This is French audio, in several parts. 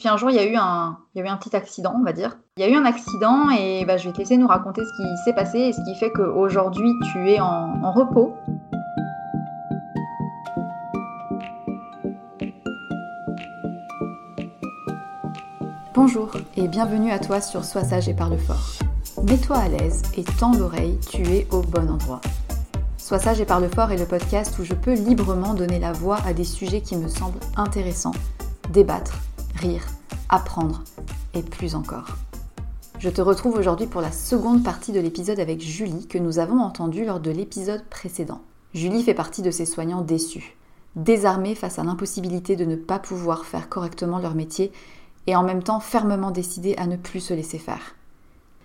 Puis un jour, il y, a eu un, il y a eu un petit accident, on va dire. Il y a eu un accident et bah, je vais te laisser nous raconter ce qui s'est passé et ce qui fait qu'aujourd'hui, tu es en, en repos. Bonjour et bienvenue à toi sur Sois sage et parle fort. Mets-toi à l'aise et tends l'oreille, tu es au bon endroit. Sois sage et parle fort est le podcast où je peux librement donner la voix à des sujets qui me semblent intéressants, débattre, rire, apprendre et plus encore. Je te retrouve aujourd'hui pour la seconde partie de l'épisode avec Julie que nous avons entendu lors de l'épisode précédent. Julie fait partie de ces soignants déçus, désarmés face à l'impossibilité de ne pas pouvoir faire correctement leur métier et en même temps fermement décidé à ne plus se laisser faire.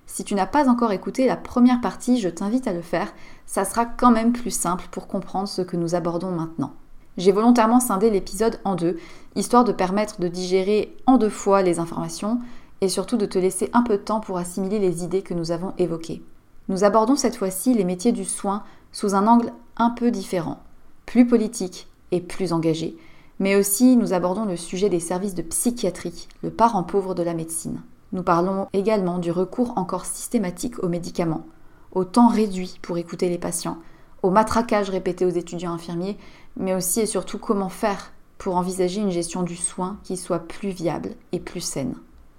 Si tu n'as pas encore écouté la première partie, je t'invite à le faire, ça sera quand même plus simple pour comprendre ce que nous abordons maintenant. J'ai volontairement scindé l'épisode en deux, histoire de permettre de digérer en deux fois les informations et surtout de te laisser un peu de temps pour assimiler les idées que nous avons évoquées. Nous abordons cette fois-ci les métiers du soin sous un angle un peu différent, plus politique et plus engagé, mais aussi nous abordons le sujet des services de psychiatrie, le parent pauvre de la médecine. Nous parlons également du recours encore systématique aux médicaments, au temps réduit pour écouter les patients, au matraquage répété aux étudiants infirmiers, mais aussi et surtout comment faire pour envisager une gestion du soin qui soit plus viable et plus saine.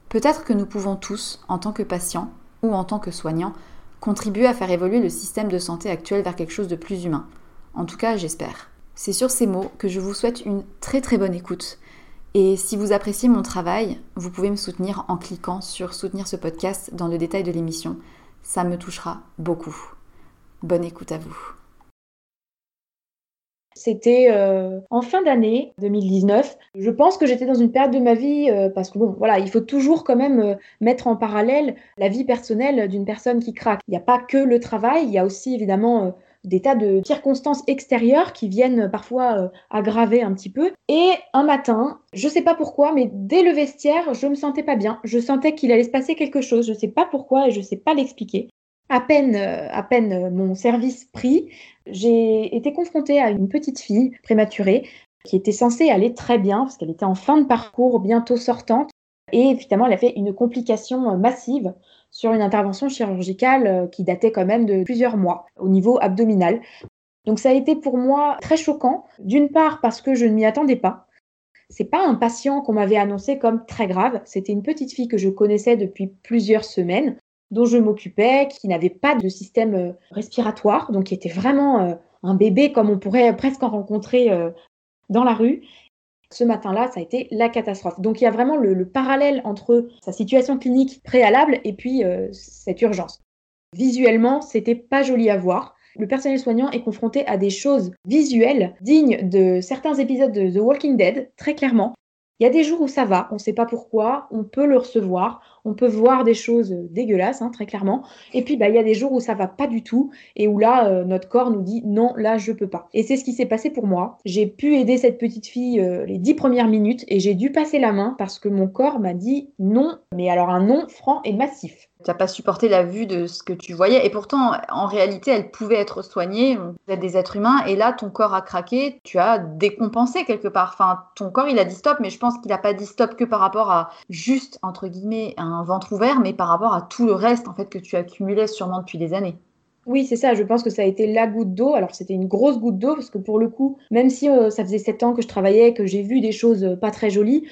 Peut-être que nous pouvons tous, en tant que patients ou en tant que soignants, contribuer à faire évoluer le système de santé actuel vers quelque chose de plus humain. En tout cas, j'espère. C'est sur ces mots que je vous souhaite une très très bonne écoute. Et si vous appréciez mon travail, vous pouvez me soutenir en cliquant sur soutenir ce podcast dans le détail de l'émission. Ça me touchera beaucoup. Bonne écoute à vous. C'était euh, en fin d'année 2019. Je pense que j'étais dans une période de ma vie euh, parce que bon, voilà, il faut toujours quand même euh, mettre en parallèle la vie personnelle d'une personne qui craque. Il n'y a pas que le travail, il y a aussi évidemment des tas de circonstances extérieures qui viennent parfois aggraver un petit peu. Et un matin, je ne sais pas pourquoi, mais dès le vestiaire, je me sentais pas bien. Je sentais qu'il allait se passer quelque chose. Je ne sais pas pourquoi et je ne sais pas l'expliquer. À peine, à peine mon service pris, j'ai été confrontée à une petite fille prématurée qui était censée aller très bien parce qu'elle était en fin de parcours, bientôt sortante. Et évidemment, elle a fait une complication euh, massive sur une intervention chirurgicale euh, qui datait quand même de plusieurs mois au niveau abdominal. Donc ça a été pour moi très choquant, d'une part parce que je ne m'y attendais pas. C'est pas un patient qu'on m'avait annoncé comme très grave, c'était une petite fille que je connaissais depuis plusieurs semaines dont je m'occupais, qui n'avait pas de système euh, respiratoire, donc qui était vraiment euh, un bébé comme on pourrait presque en rencontrer euh, dans la rue. Ce matin-là, ça a été la catastrophe. Donc il y a vraiment le, parallèle entre sa situation clinique préalable et puis cette urgence. Visuellement, c'était pas joli à voir. Le personnel soignant est confronté à des choses visuelles dignes de certains épisodes de The Walking Dead, très clairement. Il y a des jours où ça va, on ne sait pas pourquoi, on peut le recevoir, on peut voir des choses dégueulasses, hein, très clairement. Et puis, bah, il y a des jours où ça va pas du tout et où là, euh, notre corps nous dit non, là, je peux pas. Et c'est ce qui s'est passé pour moi. J'ai pu aider cette petite fille euh, les dix premières minutes et j'ai dû passer la main parce que mon corps m'a dit non, mais alors un non franc et massif. Tu n'as pas supporté la vue de ce que tu voyais. Et pourtant, en réalité, elle pouvait être soignée. Vous êtes des êtres humains. Et là, ton corps a craqué. Tu as décompensé quelque part. Enfin, ton corps, il a dit stop. Mais je pense qu'il n'a pas dit stop que par rapport à juste, entre guillemets, un ventre ouvert, mais par rapport à tout le reste, en fait, que tu accumulais sûrement depuis des années. Oui, c'est ça. Je pense que ça a été la goutte d'eau. Alors, c'était une grosse goutte d'eau parce que pour le coup, même si euh, ça faisait sept ans que je travaillais, que j'ai vu des choses euh, pas très jolies,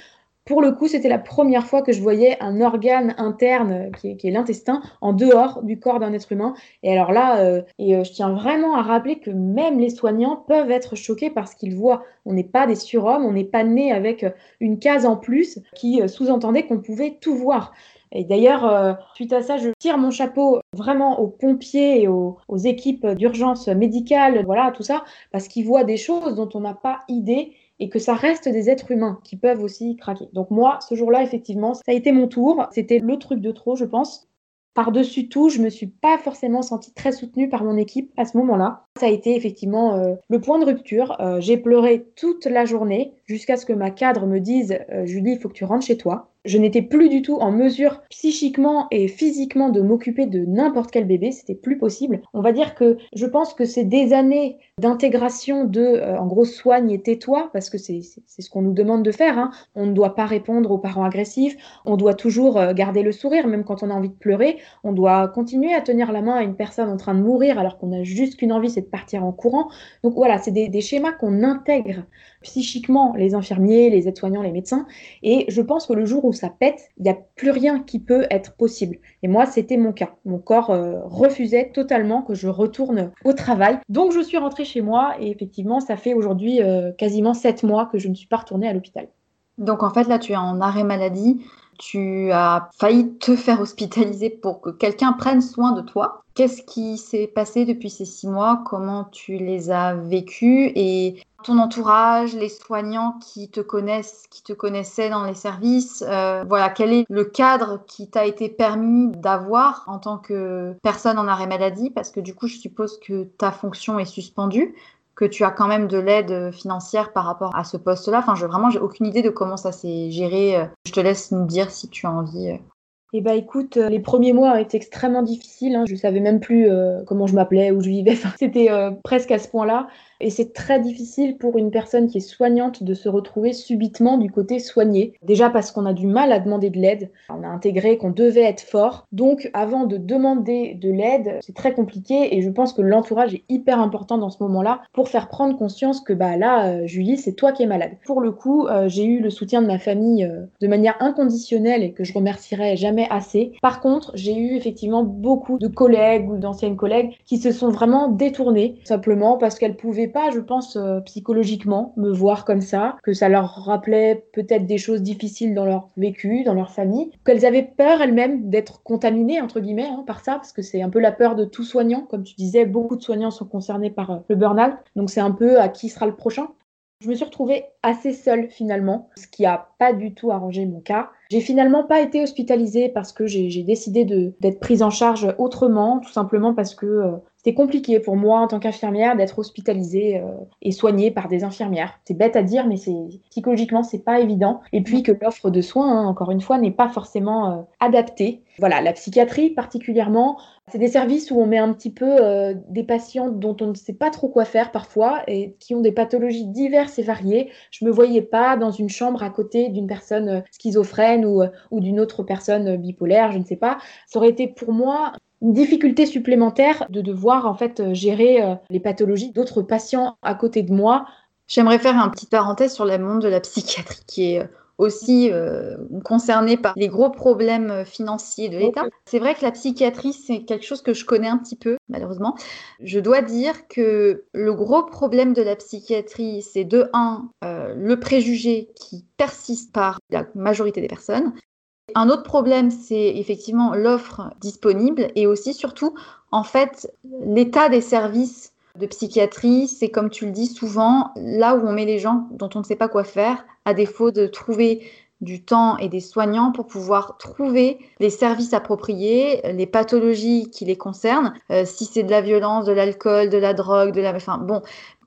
pour le coup, c'était la première fois que je voyais un organe interne, qui est, l'intestin, en dehors du corps d'un être humain. Et alors là, euh, et euh, je tiens vraiment à rappeler que même les soignants peuvent être choqués parce qu'ils voient, on n'est pas des surhommes, on n'est pas né avec euh, une case en plus qui sous-entendait qu'on pouvait tout voir. Et d'ailleurs, suite à ça, je tire mon chapeau vraiment aux pompiers et aux, aux équipes d'urgence médicale, voilà, tout ça, parce qu'ils voient des choses dont on n'a pas idée et que ça reste des êtres humains qui peuvent aussi craquer. Donc moi, ce jour-là, effectivement, ça a été mon tour. C'était le truc de trop, je pense. Par-dessus tout, je me suis pas forcément sentie très soutenue par mon équipe à ce moment-là. Ça a été effectivement euh, le point de rupture. Euh, j'ai pleuré toute la journée jusqu'à ce que ma cadre me dise euh, Julie, il faut que tu rentres chez toi je n'étais plus du tout en mesure psychiquement et physiquement de m'occuper de n'importe quel bébé, c'était plus possible. On va dire que je pense que c'est des années d'intégration de, euh, en gros, soigne et tais-toi, parce que c'est ce qu'on nous demande de faire. Hein. On ne doit pas répondre aux parents agressifs, on doit toujours euh, garder le sourire, même quand on a envie de pleurer, on doit continuer à tenir la main à une personne en train de mourir alors qu'on a juste qu'une envie, c'est de partir en courant. Donc voilà, c'est des, des schémas qu'on intègre psychiquement les infirmiers, les aides-soignants, les médecins. Et je pense que le jour où ça pète, il n'y a plus rien qui peut être possible. Et moi, c'était mon cas. Mon corps euh, refusait totalement que je retourne au travail. Donc, je suis rentrée chez moi et effectivement, ça fait aujourd'hui euh, quasiment sept mois que je ne suis pas retournée à l'hôpital. Donc, en fait, là, tu es en arrêt maladie. Tu as failli te faire hospitaliser pour que quelqu'un prenne soin de toi. Qu'est-ce qui s'est passé depuis ces six mois? Comment tu les as vécus? Et ton entourage, les soignants qui te connaissent, qui te connaissaient dans les services, euh, voilà, quel est le cadre qui t'a été permis d'avoir en tant que personne en arrêt maladie? Parce que du coup, je suppose que ta fonction est suspendue que tu as quand même de l'aide financière par rapport à ce poste-là. Enfin, je, vraiment, j'ai aucune idée de comment ça s'est géré. Je te laisse nous dire si tu as envie. Euh. Eh bien, écoute, les premiers mois ont été extrêmement difficiles. Hein. Je ne savais même plus euh, comment je m'appelais, où je vivais. C'était presque à ce point-là. Et c'est très difficile pour une personne qui est soignante de se retrouver subitement du côté soigné. Déjà parce qu'on a du mal à demander de l'aide. On a intégré qu'on devait être fort. Donc avant de demander de l'aide, c'est très compliqué et je pense que l'entourage est hyper important dans ce moment-là pour faire prendre conscience que bah là, euh, Julie, c'est toi qui es malade. Pour le coup, euh, j'ai eu le soutien de ma famille euh, de manière inconditionnelle et que je remercierai jamais assez. Par contre, j'ai eu effectivement beaucoup de collègues ou d'anciennes collègues qui se sont vraiment détournés simplement parce qu'elles pouvaient pas, je pense, euh, psychologiquement, me voir comme ça, que ça leur rappelait peut-être des choses difficiles dans leur vécu, dans leur famille, qu'elles avaient peur elles-mêmes d'être contaminées, entre guillemets, hein, par ça, parce que c'est un peu la peur de tout soignant. Comme tu disais, beaucoup de soignants sont concernés par euh, le burn-out, donc c'est un peu à qui sera le prochain. Je me suis retrouvée assez seule finalement, ce qui n'a pas du tout arrangé mon cas. J'ai finalement pas été hospitalisée parce que j'ai décidé d'être prise en charge autrement, tout simplement parce que euh, c'était compliqué pour moi en tant qu'infirmière d'être hospitalisée euh, et soignée par des infirmières. C'est bête à dire, mais c'est psychologiquement c'est pas évident. Et puis que l'offre de soins, hein, encore une fois, n'est pas forcément euh, adaptée. Voilà, la psychiatrie particulièrement, c'est des services où on met un petit peu des patients dont on ne sait pas trop quoi faire parfois et qui ont des pathologies diverses et variées. Je me voyais pas dans une chambre à côté d'une personne schizophrène ou, ou d'une autre personne bipolaire, je ne sais pas. Ça aurait été pour moi une difficulté supplémentaire de devoir en fait euh, gérer euh, les pathologies d'autres patients à côté de moi. J'aimerais faire un petit parenthèse sur le monde de la psychiatrie qui est euh, aussi concerné par les gros problèmes financiers de l'État. C'est vrai que la psychiatrie, c'est quelque chose que je connais un petit peu, malheureusement. Je dois dire que le gros problème de la psychiatrie, c'est de un, le préjugé qui persiste par la majorité des personnes, un autre problème, c'est effectivement l'offre disponible et aussi surtout, en fait, l'état des services de psychiatrie, c'est comme tu le dis souvent, là où on met les gens dont on ne sait pas quoi faire, à défaut de trouver du temps et des soignants pour pouvoir trouver les services appropriés, les pathologies qui les concernent, euh, si c'est de la violence, de l'alcool, de la drogue, de la... Enfin bon,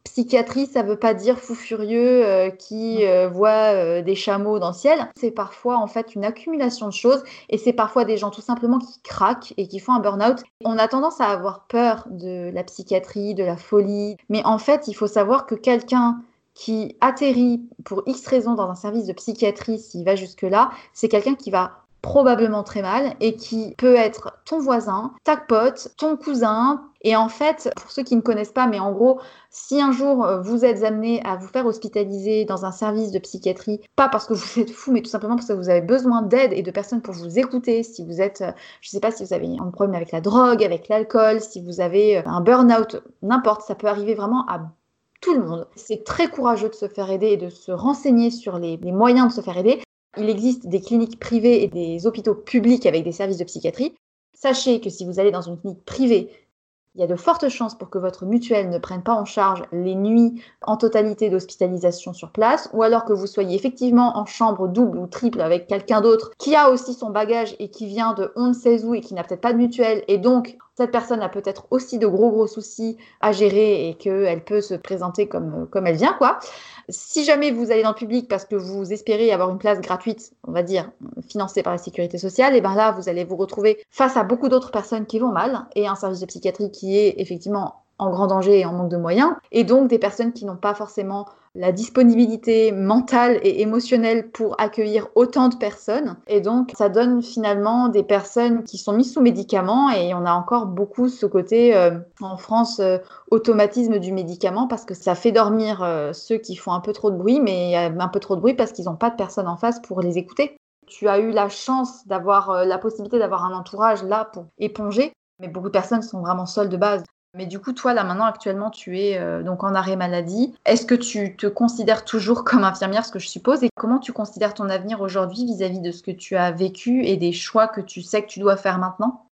Psychiatrie, ça ne veut pas dire fou furieux euh, qui euh, voit euh, des chameaux dans le ciel. C'est parfois en fait une accumulation de choses et c'est parfois des gens tout simplement qui craquent et qui font un burn-out. On a tendance à avoir peur de la psychiatrie, de la folie, mais en fait, il faut savoir que quelqu'un qui atterrit pour X raisons dans un service de psychiatrie, s'il va jusque-là, c'est quelqu'un qui va probablement très mal et qui peut être ton voisin, ta pote, ton cousin. Et en fait, pour ceux qui ne connaissent pas, mais en gros, si un jour euh, vous êtes amené à vous faire hospitaliser dans un service de psychiatrie, pas parce que vous êtes fou, mais tout simplement parce que vous avez besoin d'aide et de personnes pour vous écouter, si vous êtes, euh, je ne sais pas si vous avez un problème avec la drogue, avec l'alcool, si vous avez euh, un burn-out, n'importe, ça peut arriver vraiment à tout le monde. C'est très courageux de se faire aider et de se renseigner sur les, moyens de se faire aider. Il existe des cliniques privées et des hôpitaux publics avec des services de psychiatrie. Sachez que si vous allez dans une clinique privée, il y a de fortes chances pour que votre mutuelle ne prenne pas en charge les nuits en totalité d'hospitalisation sur place, ou alors que vous soyez effectivement en chambre double ou triple avec quelqu'un d'autre qui a aussi son bagage et qui vient de on ne sait et qui n'a peut-être pas de mutuelle, et donc cette personne a peut-être aussi de gros gros soucis à gérer et qu'elle peut se présenter comme, comme elle vient, quoi. Si jamais vous allez dans le public parce que vous espérez avoir une place gratuite, on va dire, financée par la sécurité sociale, et bien là, vous allez vous retrouver face à beaucoup d'autres personnes qui vont mal et un service de psychiatrie qui est effectivement en grand danger et en manque de moyens, et donc des personnes qui n'ont pas forcément la disponibilité mentale et émotionnelle pour accueillir autant de personnes. Et donc, ça donne finalement des personnes qui sont mises sous médicaments et on a encore beaucoup ce côté euh, en France euh, automatisme du médicament parce que ça fait dormir euh, ceux qui font un peu trop de bruit, mais un peu trop de bruit parce qu'ils n'ont pas de personne en face pour les écouter. Tu as eu la chance d'avoir la possibilité d'avoir un entourage là pour éponger, mais beaucoup de personnes sont vraiment seules de base. Mais du coup, toi, là, maintenant, actuellement, tu es euh, donc en arrêt maladie. Est-ce que tu te considères toujours comme infirmière, ce que je suppose? Et comment tu considères ton avenir aujourd'hui vis-à-vis de ce que tu as vécu et des choix que tu sais que tu dois faire maintenant?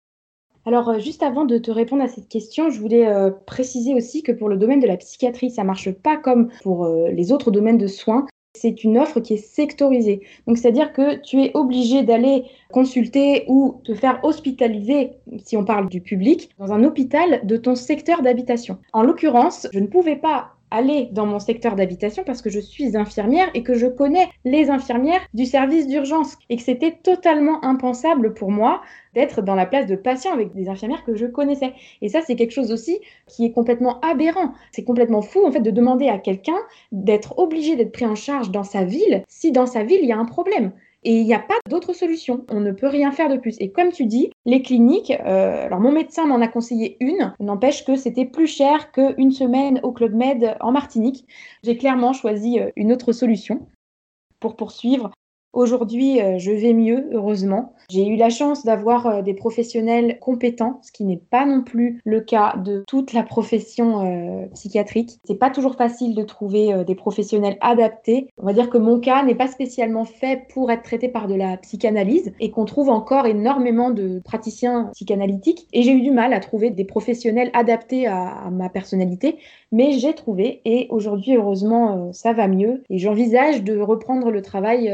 Alors, euh, juste avant de te répondre à cette question, je voulais euh, préciser aussi que pour le domaine de la psychiatrie, ça marche pas comme pour les autres domaines de soins c'est une offre qui est sectorisée. Donc, c'est-à-dire que tu es obligé d'aller consulter ou te faire hospitaliser, si on parle du public, dans un hôpital de ton secteur d'habitation. En l'occurrence, je ne pouvais pas aller dans mon secteur d'habitation parce que je suis infirmière et que je connais les infirmières du service d'urgence et que c'était totalement impensable pour moi d'être dans la place de patient avec des infirmières que je connaissais. Et ça, c'est quelque chose aussi qui est complètement aberrant. C'est complètement fou, en fait, de demander à quelqu'un d'être obligé d'être pris en charge dans sa ville si dans sa ville, il y a un problème. Et il n'y a pas d'autre solution. On ne peut rien faire de plus. Et comme tu dis, les cliniques, euh, alors mon médecin m'en a conseillé une, n'empêche que c'était plus cher qu'une semaine au Club Med en Martinique. J'ai clairement choisi euh, une autre solution pour poursuivre Aujourd'hui, euh, je vais mieux, heureusement. J'ai eu la chance d'avoir euh, des professionnels compétents, ce qui n'est pas non plus le cas de toute la profession euh, psychiatrique. C'est pas toujours facile de trouver des professionnels adaptés. On va dire que mon cas n'est pas spécialement fait pour être traité par de la psychanalyse et qu'on trouve encore énormément de praticiens psychanalytiques. Et j'ai eu du mal à trouver des professionnels adaptés à ma personnalité, mais j'ai trouvé et aujourd'hui, heureusement, ça va mieux. Et j'envisage de reprendre le travail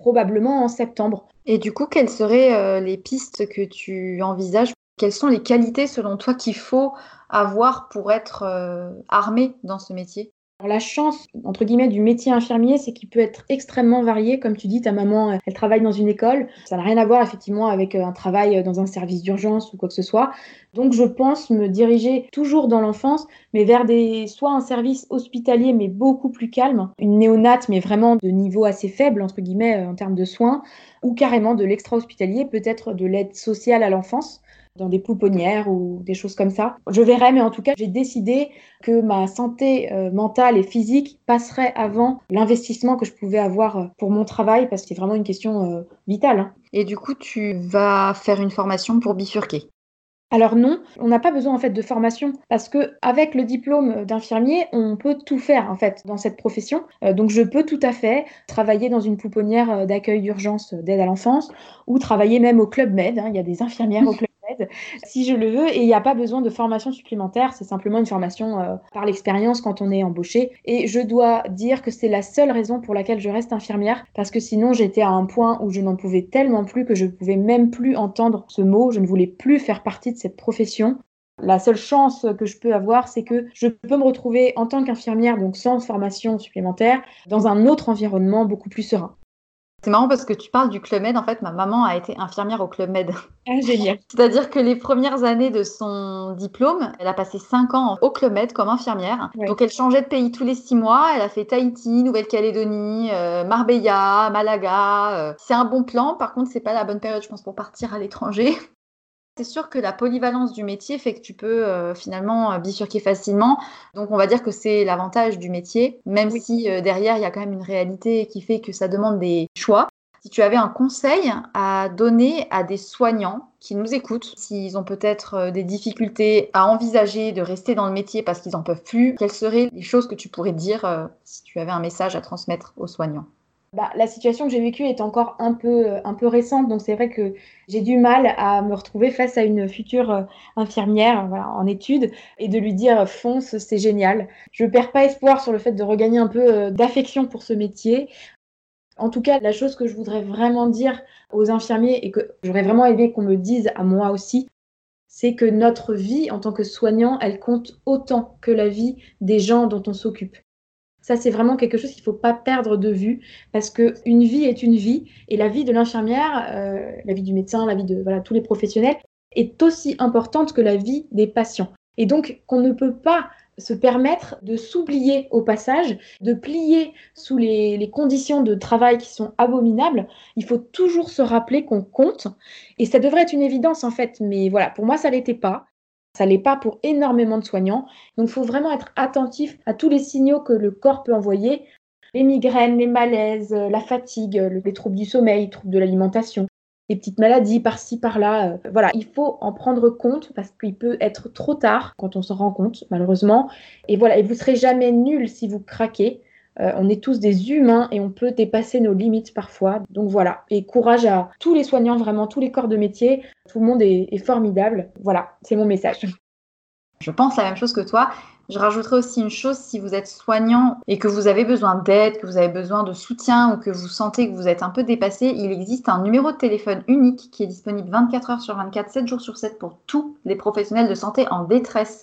probablement en septembre. Et du coup, quelles seraient euh, les pistes que tu envisages? Quelles sont les qualités selon toi qu'il faut avoir pour être euh, armé dans ce métier? La chance, entre guillemets, du métier infirmier, c'est qu'il peut être extrêmement varié. Comme tu dis, ta maman, elle travaille dans une école. Ça n'a rien à voir, effectivement, avec euh, un travail dans un service d'urgence ou quoi que ce soit. Donc, je pense me diriger toujours dans l'enfance, mais vers des, soit un service hospitalier, mais beaucoup plus calme, une néonate, mais vraiment de niveau assez faible, entre guillemets, euh, en termes de soins, ou carrément de l'extra-hospitalier, peut-être de l'aide sociale à l'enfance dans des pouponnières ou des choses comme ça. Je verrai, mais en tout cas, j'ai décidé que ma santé euh, mentale et physique passerait avant l'investissement que je pouvais avoir euh, pour mon travail, parce que c'est vraiment une question euh, vitale. Hein. Et du coup, tu vas faire une formation pour bifurquer? Alors non, on n'a pas besoin en fait de formation parce que avec le diplôme d'infirmier, on peut tout faire en fait dans cette profession. donc je peux tout à fait travailler dans une pouponnière d'accueil d'urgence d'aide à l'enfance ou travailler même au club med. Hein. Il y a des infirmières au club si je le veux. Et il n'y a pas besoin de formation supplémentaire, c'est simplement une formation euh, par l'expérience quand on est embauché. Et je dois dire que c'est la seule raison pour laquelle je reste infirmière, parce que sinon j'étais à un point où je n'en pouvais tellement plus que je ne pouvais même plus entendre ce mot, je ne voulais plus faire partie de cette profession. La seule chance que je peux avoir, c'est que je peux me retrouver en tant qu'infirmière, donc sans formation supplémentaire, dans un autre environnement beaucoup plus serein. C'est marrant parce que tu parles du Club Med. En fait, ma maman a été infirmière au Club Med. Ah, génial. C'est-à-dire que les premières années de son diplôme, elle a passé cinq ans au Club Med comme infirmière. Donc, elle changeait de pays tous les six mois. Elle a fait Tahiti, Nouvelle-Calédonie, euh, Marbella, Malaga. Euh. C'est un bon plan. Par contre, c'est pas la bonne période, je pense, pour partir à l'étranger. C'est sûr que la polyvalence du métier fait que tu peux euh, finalement euh, bifurquer facilement. Donc on va dire que c'est l'avantage du métier, même si euh, derrière il y a quand même une réalité qui fait que ça demande des choix. Si tu avais un conseil à donner à des soignants qui nous écoutent, s'ils ont peut-être des difficultés à envisager de rester dans le métier parce qu'ils n'en peuvent plus, quelles seraient les choses que tu pourrais dire si tu avais un message à transmettre aux soignants? Bah, la situation que j'ai vécue est encore un peu, euh, un peu récente, donc c'est vrai que j'ai du mal à me retrouver face à une future euh, infirmière en études et de lui dire fonce, c'est génial. Je ne perds pas espoir sur le fait de regagner un peu euh, d'affection pour ce métier. En tout cas, la chose que je voudrais vraiment dire aux infirmiers et que j'aurais vraiment aimé qu'on me dise à moi aussi, c'est que notre vie en tant que soignant, elle compte autant que la vie des gens dont on s'occupe. Ça, c'est vraiment quelque chose qu'il ne faut pas perdre de vue parce qu'une vie est une vie et la vie de l'infirmière, euh, la vie du médecin, la vie de voilà, tous les professionnels est aussi importante que la vie des patients. Et donc, qu'on ne peut pas se permettre de s'oublier au passage, de plier sous les, les, conditions de travail qui sont abominables. Il faut toujours se rappeler qu'on compte. Et ça devrait être une évidence en fait, mais voilà, pour moi, ça l'était pas. Ça l'est pas pour énormément de soignants. Donc, il faut vraiment être attentif à tous les signaux que le corps peut envoyer. Les migraines, les malaises, euh, la fatigue, euh, les troubles du sommeil, les troubles de l'alimentation, les petites maladies par-ci, par-là. Euh, voilà, il faut en prendre compte parce qu'il peut être trop tard quand on s'en rend compte, malheureusement. Et voilà, et vous serez jamais nul si vous craquez. Euh, on est tous des humains et on peut dépasser nos limites parfois. Donc voilà. Et courage à tous les soignants, vraiment tous les corps de métier. Tout le monde est, formidable. Voilà, c'est mon message. Je pense la même chose que toi. Je rajouterai aussi une chose, si vous êtes soignant et que vous avez besoin d'aide, que vous avez besoin de soutien ou que vous sentez que vous êtes un peu dépassé, il existe un numéro de téléphone unique qui est disponible 24 heures sur 24, 7 jours sur 7 pour tous les professionnels de santé en détresse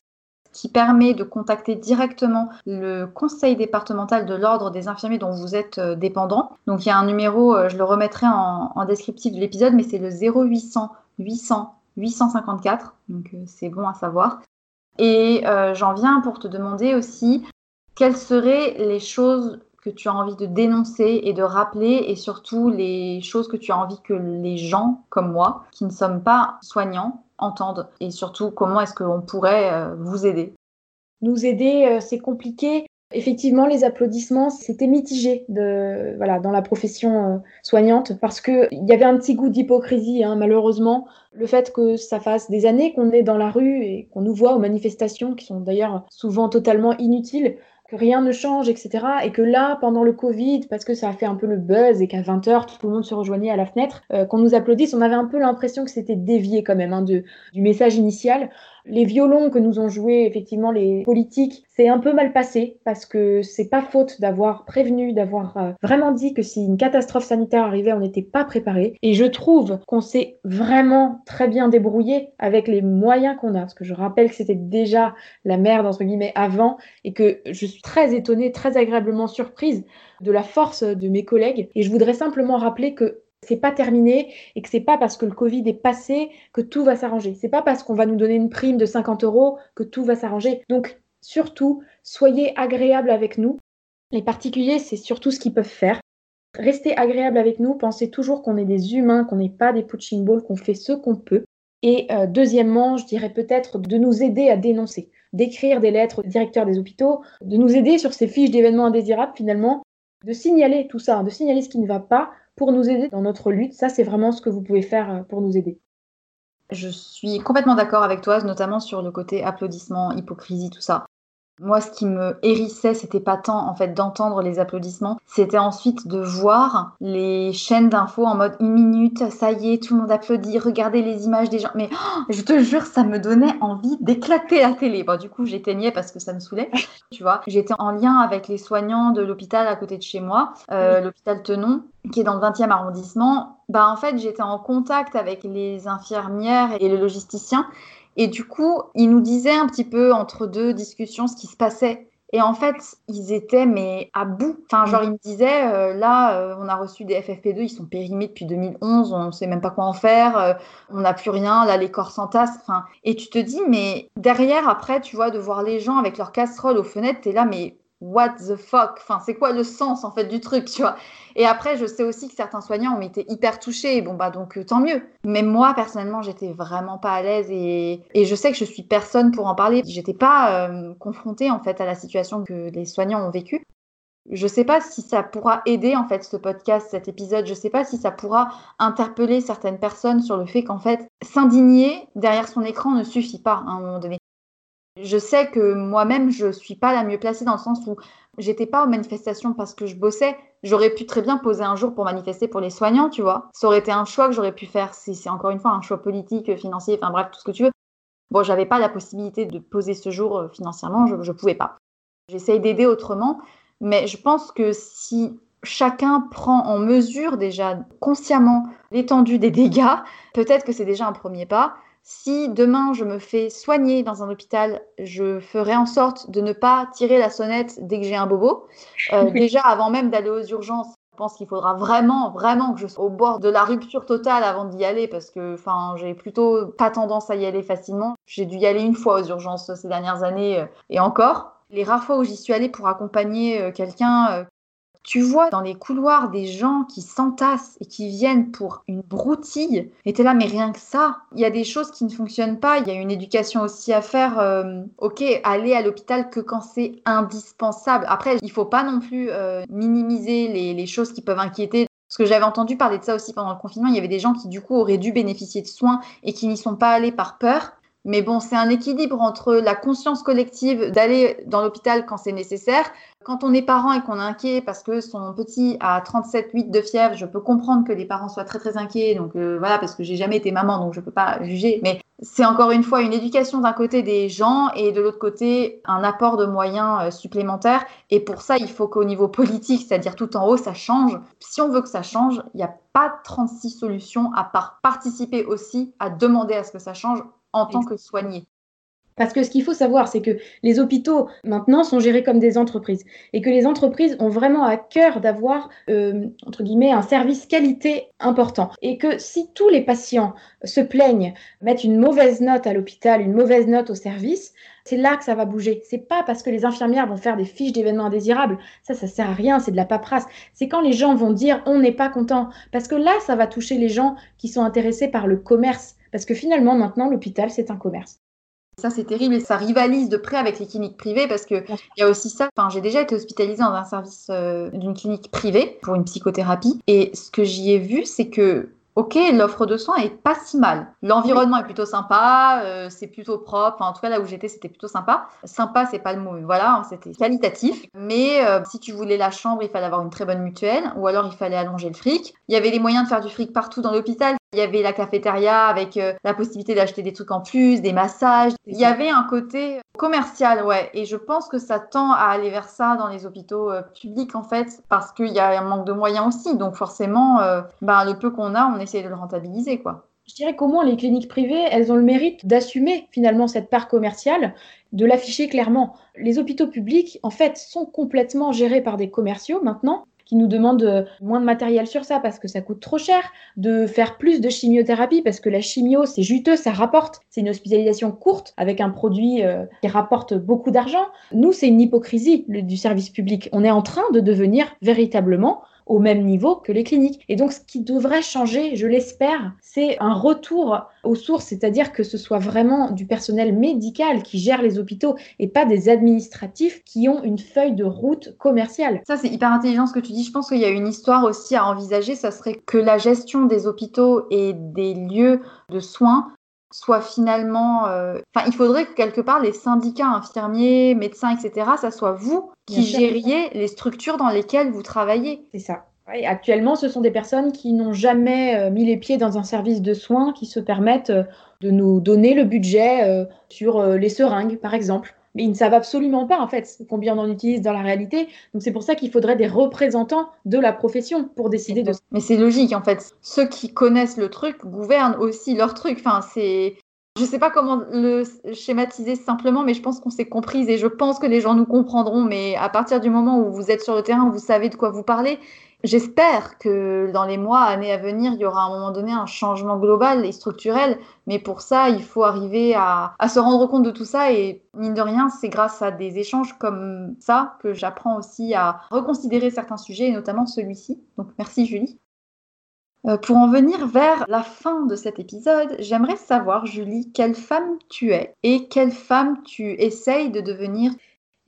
qui permet de contacter directement le conseil départemental de l'ordre des infirmiers dont vous êtes euh, dépendant. Donc il y a un numéro, euh, je le remettrai en, descriptif de l'épisode, mais c'est le 0800 800 854, donc euh, c'est bon à savoir. Et j'en viens pour te demander aussi quelles seraient les choses que tu as envie de dénoncer et de rappeler et surtout les choses que tu as envie que les gens comme moi, qui ne sommes pas soignants, entendent et surtout comment est-ce qu'on pourrait euh, vous aider Nous aider, euh, c'est compliqué. Effectivement, les applaudissements, c'était mitigé de, voilà, dans la profession euh, soignante parce qu'il y avait un petit goût d'hypocrisie, hein, malheureusement. Le fait que ça fasse des années qu'on est dans la rue et qu'on nous voit aux manifestations, qui sont d'ailleurs souvent totalement inutiles, que rien ne change, etc. Et que là, pendant le Covid, parce que ça a fait un peu le buzz et qu'à 20h, tout le monde se rejoignait à la fenêtre, euh, qu'on nous applaudisse, on avait un peu l'impression que c'était dévié quand même hein, de, du message initial les violons que nous ont joués effectivement les politiques, c'est un peu mal passé parce que c'est pas faute d'avoir prévenu, d'avoir euh, vraiment dit que si une catastrophe sanitaire arrivait, on n'était pas préparé. Et je trouve qu'on s'est vraiment très bien débrouillé avec les moyens qu'on a. Parce que je rappelle que c'était déjà la merde entre guillemets avant et que je suis très étonnée, très agréablement surprise de la force de mes collègues. Et je voudrais simplement rappeler que c'est pas terminé et que c'est pas parce que le Covid est passé que tout va s'arranger. C'est pas parce qu'on va nous donner une prime de 50 euros que tout va s'arranger. Donc, surtout, soyez agréables avec nous. Les particuliers, c'est surtout ce qu'ils peuvent faire. Restez agréables avec nous. Pensez toujours qu'on est des humains, qu'on n'est pas des punching balls, qu'on fait ce qu'on peut. Et euh, deuxièmement, je dirais peut-être de nous aider à dénoncer, d'écrire des lettres au directeur des hôpitaux, de nous aider sur ces fiches d'événements indésirables finalement, de signaler tout ça, de signaler ce qui ne va pas pour nous aider dans notre lutte. Ça, c'est vraiment ce que vous pouvez faire euh, pour nous aider. Je suis complètement d'accord avec toi, notamment sur le côté applaudissement, hypocrisie, tout ça. Moi, ce qui me hérissait, c'était pas tant en fait d'entendre les applaudissements, c'était ensuite de voir les chaînes d'infos en mode une minute, ça y est, tout le monde applaudit, regardez les images des gens. Mais oh, je te jure, ça me donnait envie d'éclater la télé. Bon, du coup, j'éteignais parce que ça me saoulait. Tu vois, j'étais en lien avec les soignants de l'hôpital à côté de chez moi, euh, l'hôpital Tenon, qui est dans le 20e arrondissement. Bah, en fait, j'étais en contact avec les infirmières et les logisticiens et du coup, ils nous disaient un petit peu entre deux discussions ce qui se passait. Et en fait, ils étaient mais à bout. Enfin, genre, ils me disaient, euh, là, euh, on a reçu des FFP2, ils sont périmés depuis 2011, on ne sait même pas quoi en faire, euh, on n'a plus rien, là, les corps s'entassent. Enfin, et tu te dis, mais derrière, après, tu vois, de voir les gens avec leurs casseroles aux fenêtres, t'es là, mais what the fuck? Enfin, c'est quoi le sens, en fait, du truc, tu vois? Et après, je sais aussi que certains soignants ont été hyper touchés. Bon, bah donc euh, tant mieux. Mais moi, personnellement, j'étais vraiment pas à l'aise et, je sais que je suis personne pour en parler. J'étais pas euh, confrontée en fait à la situation que les soignants ont vécue. Je sais pas si ça pourra aider en fait ce podcast, cet épisode. Je sais pas si ça pourra interpeller certaines personnes sur le fait qu'en fait s'indigner derrière son écran ne suffit pas à un moment donné. Je sais que moi-même, je suis pas la mieux placée dans le sens où j'étais pas aux manifestations parce que je bossais. J'aurais pu très bien poser un jour pour manifester pour les soignants, tu vois. Ça aurait été un choix que j'aurais pu faire si c'est encore une fois un choix politique, financier, enfin bref, tout ce que tu veux. Bon, j'avais pas la possibilité de poser ce jour euh, financièrement, je, je pouvais pas. J'essaye d'aider autrement, mais je pense que si chacun prend en mesure déjà consciemment l'étendue des dégâts, peut-être que c'est déjà un premier pas. Si demain je me fais soigner dans un hôpital, je ferai en sorte de ne pas tirer la sonnette dès que j'ai un bobo. Euh, déjà, avant même d'aller aux urgences, je pense qu'il faudra vraiment, vraiment que je sois au bord de la rupture totale avant d'y aller parce que, enfin, j'ai plutôt pas tendance à y aller facilement. J'ai dû y aller une fois aux urgences ces dernières années euh, et encore. Les rares fois où j'y suis allée pour accompagner euh, quelqu'un tu vois dans les couloirs des gens qui s'entassent et qui viennent pour une broutille. Et t'es là, mais rien que ça, il y a des choses qui ne fonctionnent pas. Il y a une éducation aussi à faire. Euh, ok, aller à l'hôpital que quand c'est indispensable. Après, il faut pas non plus euh, minimiser les, les choses qui peuvent inquiéter. Parce que j'avais entendu parler de ça aussi pendant le confinement. Il y avait des gens qui, du coup, auraient dû bénéficier de soins et qui n'y sont pas allés par peur. Mais bon, c'est un équilibre entre la conscience collective d'aller dans l'hôpital quand c'est nécessaire. Quand on est parent et qu'on est inquiet parce que son petit a 37,8 de fièvre, je peux comprendre que les parents soient très très inquiets. Donc euh, voilà, parce que j'ai jamais été maman, donc je peux pas juger. Mais c'est encore une fois une éducation d'un côté des gens et de l'autre côté un apport de moyens euh, supplémentaires. Et pour ça, il faut qu'au niveau politique, c'est-à-dire tout en haut, ça change. Si on veut que ça change, il n'y a pas 36 solutions à part participer aussi à demander à ce que ça change en tant que soigné. Parce que ce qu'il faut savoir, c'est que les hôpitaux, maintenant, sont gérés comme des entreprises. Et que les entreprises ont vraiment à cœur d'avoir, euh, entre guillemets, un service qualité important. Et que si tous les patients se plaignent, mettent une mauvaise note à l'hôpital, une mauvaise note au service, c'est là que ça va bouger. C'est pas parce que les infirmières vont faire des fiches d'événements indésirables. Ça, ça sert à rien, c'est de la paperasse. C'est quand les gens vont dire on n'est pas content. Parce que là, ça va toucher les gens qui sont intéressés par le commerce parce que finalement, maintenant, l'hôpital, c'est un commerce. Ça, c'est terrible et ça rivalise de près avec les cliniques privées parce qu'il y a aussi ça. Enfin, j'ai déjà été hospitalisée dans un service euh, d'une clinique privée pour une psychothérapie. Et ce que j'y ai vu, c'est que ok, l'offre de soins est pas si mal. L'environnement est plutôt sympa, euh, c'est plutôt propre. en tout cas, là où j'étais, c'était plutôt sympa. Sympa, c'est pas le mot, voilà, c'était qualitatif. Mais euh, si tu voulais la chambre, il fallait avoir une très bonne mutuelle, ou alors il fallait allonger le fric. Il y avait les moyens de faire du fric partout dans l'hôpital. Il y avait la cafétéria avec euh, la possibilité d'acheter des trucs en plus, des massages. Il y avait un côté commercial, ouais. Et je pense que ça tend à aller vers ça dans les hôpitaux euh, publics, en fait, parce qu'il y a un manque de moyens aussi. Donc forcément, euh, bah, le peu qu'on a, on essaie de le rentabiliser, quoi. Je dirais qu'au moins les cliniques privées, elles ont le mérite d'assumer finalement cette part commerciale, de l'afficher clairement. Les hôpitaux publics, en fait, sont complètement gérés par des commerciaux maintenant qui nous demandent euh, moins de matériel sur ça parce que ça coûte trop cher, de faire plus de chimiothérapie parce que la chimio, c'est juteux, ça rapporte. C'est une hospitalisation courte avec un produit euh, qui rapporte beaucoup d'argent. Nous, c'est une hypocrisie du service public. On est en train de devenir véritablement au même niveau que les cliniques. Et donc, ce qui devrait changer, je l'espère, c'est un retour aux sources, c'est-à-dire que ce soit vraiment du personnel médical qui gère les hôpitaux et pas des administratifs qui ont une feuille de route commerciale. Ça, c'est hyper intelligent ce que tu dis. Je pense qu'il y a une histoire aussi à envisager. Ça serait que la gestion des hôpitaux et des lieux de soins soit finalement... Euh, enfin, il faudrait que quelque part les syndicats infirmiers, médecins, etc., ça soit vous qui gériez les structures dans lesquelles vous travaillez. C'est ça. actuellement, ce sont des personnes qui n'ont jamais euh, mis les pieds dans un service de soins qui se permettent euh, de nous donner le budget sur les seringues, par exemple mais ils ne savent absolument pas en fait combien on en utilise dans la réalité. Donc c'est pour ça qu'il faudrait des représentants de la profession pour décider de. Mais c'est logique en fait. Ceux qui connaissent le truc gouvernent aussi leur truc. Enfin c'est. Je ne sais pas comment le schématiser simplement, mais je pense qu'on s'est comprise et je pense que les gens nous comprendront. Mais à partir du moment où vous êtes sur le terrain, vous savez de quoi vous parlez. J'espère que dans les mois, années à venir, il y aura à un moment donné un changement global et structurel. Mais pour ça, il faut arriver à, se rendre compte de tout ça. Et mine de rien, c'est grâce à des échanges comme ça que j'apprends aussi à reconsidérer certains sujets, et notamment celui-ci. Donc merci Julie. Euh, pour en venir vers la fin de cet épisode, j'aimerais savoir, Julie, quelle femme tu es et quelle femme tu essayes de devenir?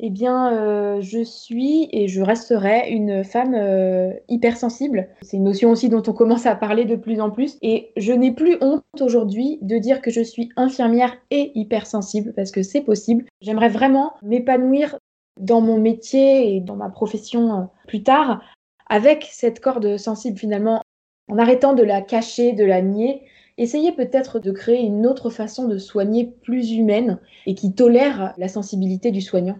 Eh bien, euh, je suis et je resterai une femme euh, hypersensible. C'est une notion aussi dont on commence à parler de plus en plus. Et je n'ai plus honte aujourd'hui de dire que je suis infirmière et hypersensible parce que c'est possible. J'aimerais vraiment m'épanouir dans mon métier et dans ma profession plus tard avec cette corde sensible finalement, en arrêtant de la cacher, de la nier. Essayer peut-être de créer une autre façon de soigner plus humaine et qui tolère la sensibilité du soignant.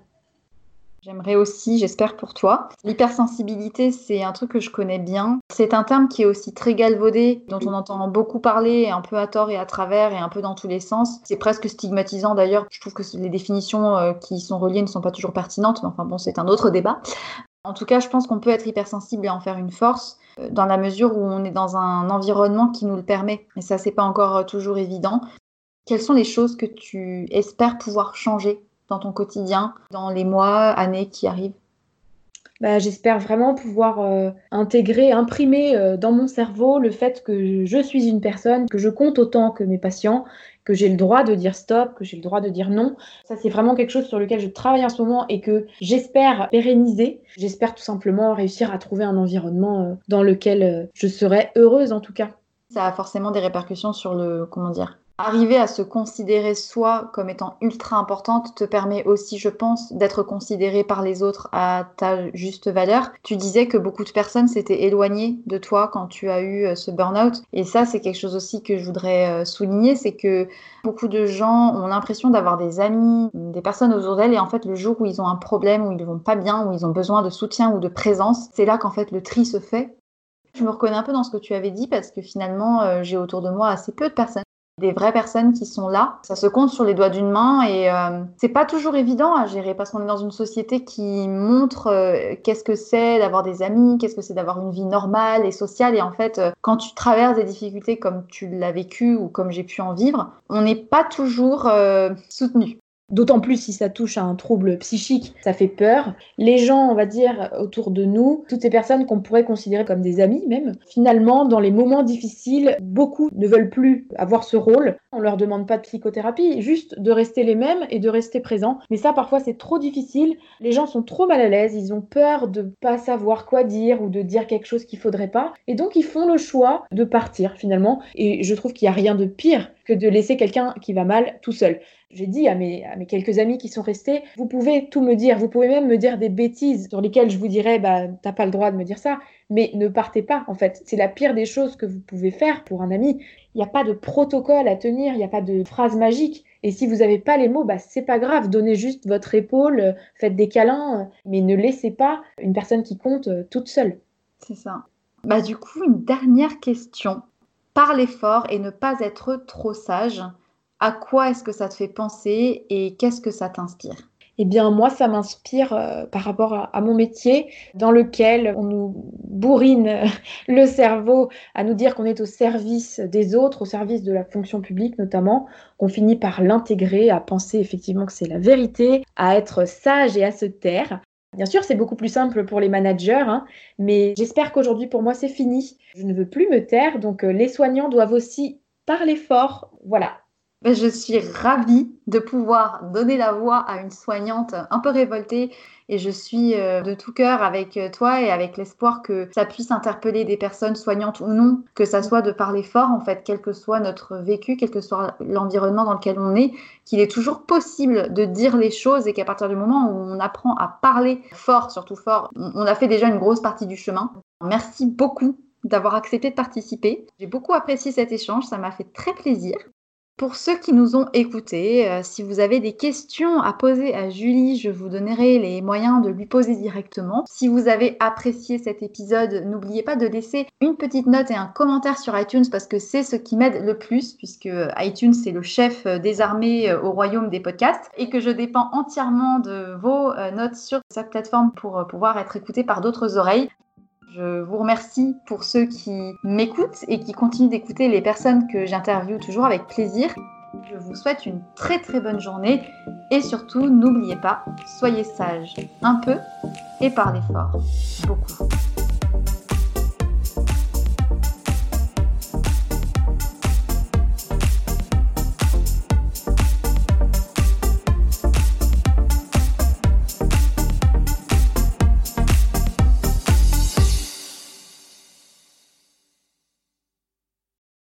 J'aimerais aussi, j'espère pour toi. L'hypersensibilité, c'est un truc que je connais bien. C'est un terme qui est aussi très galvaudé, dont on entend beaucoup parler, un peu à tort et à travers, et un peu dans tous les sens. C'est presque stigmatisant d'ailleurs. Je trouve que les définitions euh, qui sont reliées ne sont pas toujours pertinentes, mais enfin bon, c'est un autre débat. En tout cas, je pense qu'on peut être hypersensible et en faire une force euh, dans la mesure où on est dans un environnement qui nous le permet. Et ça, c'est pas encore euh, toujours évident. Quelles sont les choses que tu espères pouvoir changer dans ton quotidien, dans les mois, années qui arrivent? Bah, J'espère vraiment pouvoir euh, intégrer, imprimer dans mon cerveau le fait que je suis une personne, que je compte autant que mes patients, que j'ai le droit de dire stop, que j'ai le droit de dire non. Ça, c'est vraiment quelque chose sur lequel je travaille en ce moment et que j'espère pérenniser. J'espère tout simplement réussir à trouver un environnement euh, dans lequel je serai heureuse en tout cas. Ça a forcément des répercussions sur le, comment dire, arriver à se considérer soi comme étant ultra importante te permet aussi, je pense, d'être considéré par les autres à ta juste valeur. Tu disais que beaucoup de personnes s'étaient éloignées de toi quand tu as eu euh, ce burn-out. Et ça, c'est quelque chose aussi que je voudrais euh, souligner, c'est que beaucoup de gens ont l'impression d'avoir des amis, des personnes autour d'elles, et en fait, le jour où ils ont un problème, où ils ne vont pas bien, où ils ont besoin de soutien ou de présence, c'est là qu'en fait le tri se fait. Je me reconnais un peu dans ce que tu avais dit parce que finalement, euh, j'ai autour de moi assez peu de personnes des vraies personnes qui sont là. Ça se compte sur les doigts d'une main et euh, c'est pas toujours évident à gérer parce qu'on est dans une société qui montre euh, qu'est-ce que c'est d'avoir des amis, qu'est-ce que c'est d'avoir une vie normale et sociale. Et en fait, euh, quand tu traverses des difficultés comme tu l'as vécu ou comme j'ai pu en vivre, on n'est pas toujours soutenu. D'autant plus si ça touche à un trouble psychique, ça fait peur. Les gens, on va dire, autour de nous, toutes ces personnes qu'on pourrait considérer comme des amis même, finalement, dans les moments difficiles, beaucoup ne veulent plus avoir ce rôle. On leur demande pas de psychothérapie, juste de rester les mêmes et de rester présents. Mais ça, parfois, c'est trop difficile. Les gens sont trop mal à l'aise, ils ont peur de pas savoir quoi dire ou de dire quelque chose qu'il faudrait pas. Et donc, ils font le choix de partir finalement. Et je trouve qu'il n'y a rien de pire que de laisser quelqu'un qui va mal tout seul. J'ai dit à mes, quelques amis qui sont restés, vous pouvez tout me dire, vous pouvez même me dire des bêtises sur lesquelles je vous dirais, bah, t'as pas le droit de me dire ça, mais ne partez pas, en fait. C'est la pire des choses que vous pouvez faire pour un ami. Il n'y a pas de protocole à tenir, il n'y a pas de phrase magique. Et si vous n'avez pas les mots, bah, c'est pas grave, donnez juste votre épaule, faites des câlins, mais ne laissez pas une personne qui compte euh, toute seule. C'est ça. Bah, du coup, une dernière question. Parlez fort et ne pas être trop sage à quoi est-ce que ça te fait penser et qu'est-ce que ça t'inspire? Eh bien, moi, ça m'inspire euh, par rapport à, mon métier, dans lequel on nous bourrine le cerveau à nous dire qu'on est au service des autres, au service de la fonction publique notamment, qu'on finit par l'intégrer, à penser effectivement que c'est la vérité, à être sage et à se taire. Bien sûr, c'est beaucoup plus simple pour les managers, hein, mais j'espère qu'aujourd'hui, pour moi, c'est fini. Je ne veux plus me taire, donc euh, les soignants doivent aussi parler fort. Voilà, je suis ravie de pouvoir donner la voix à une soignante un peu révoltée et je suis euh, de tout cœur avec euh, toi et avec l'espoir que ça puisse interpeller des personnes soignantes ou non, que ça soit de parler fort en fait, quel que soit notre vécu, quel que soit l'environnement dans lequel on est, qu'il est toujours possible de dire les choses et qu'à partir du moment où on apprend à parler fort, surtout fort, on a fait déjà une grosse partie du chemin. Merci beaucoup d'avoir accepté de participer. J'ai beaucoup apprécié cet échange, ça m'a fait très plaisir. Pour ceux qui nous ont écoutés, euh, si vous avez des questions à poser à Julie, je vous donnerai les moyens de lui poser directement. Si vous avez apprécié cet épisode, n'oubliez pas de laisser une petite note et un commentaire sur iTunes parce que c'est ce qui m'aide le plus puisque iTunes c'est le chef des armées euh, au royaume des podcasts et que je dépends entièrement de vos euh, notes sur cette plateforme pour pouvoir être écouté par d'autres oreilles. Je vous remercie pour ceux qui m'écoutent et qui continuent d'écouter les personnes que j'interviewe toujours avec plaisir. Je vous souhaite une très très bonne journée et surtout n'oubliez pas, soyez sages un peu et parlez fort beaucoup.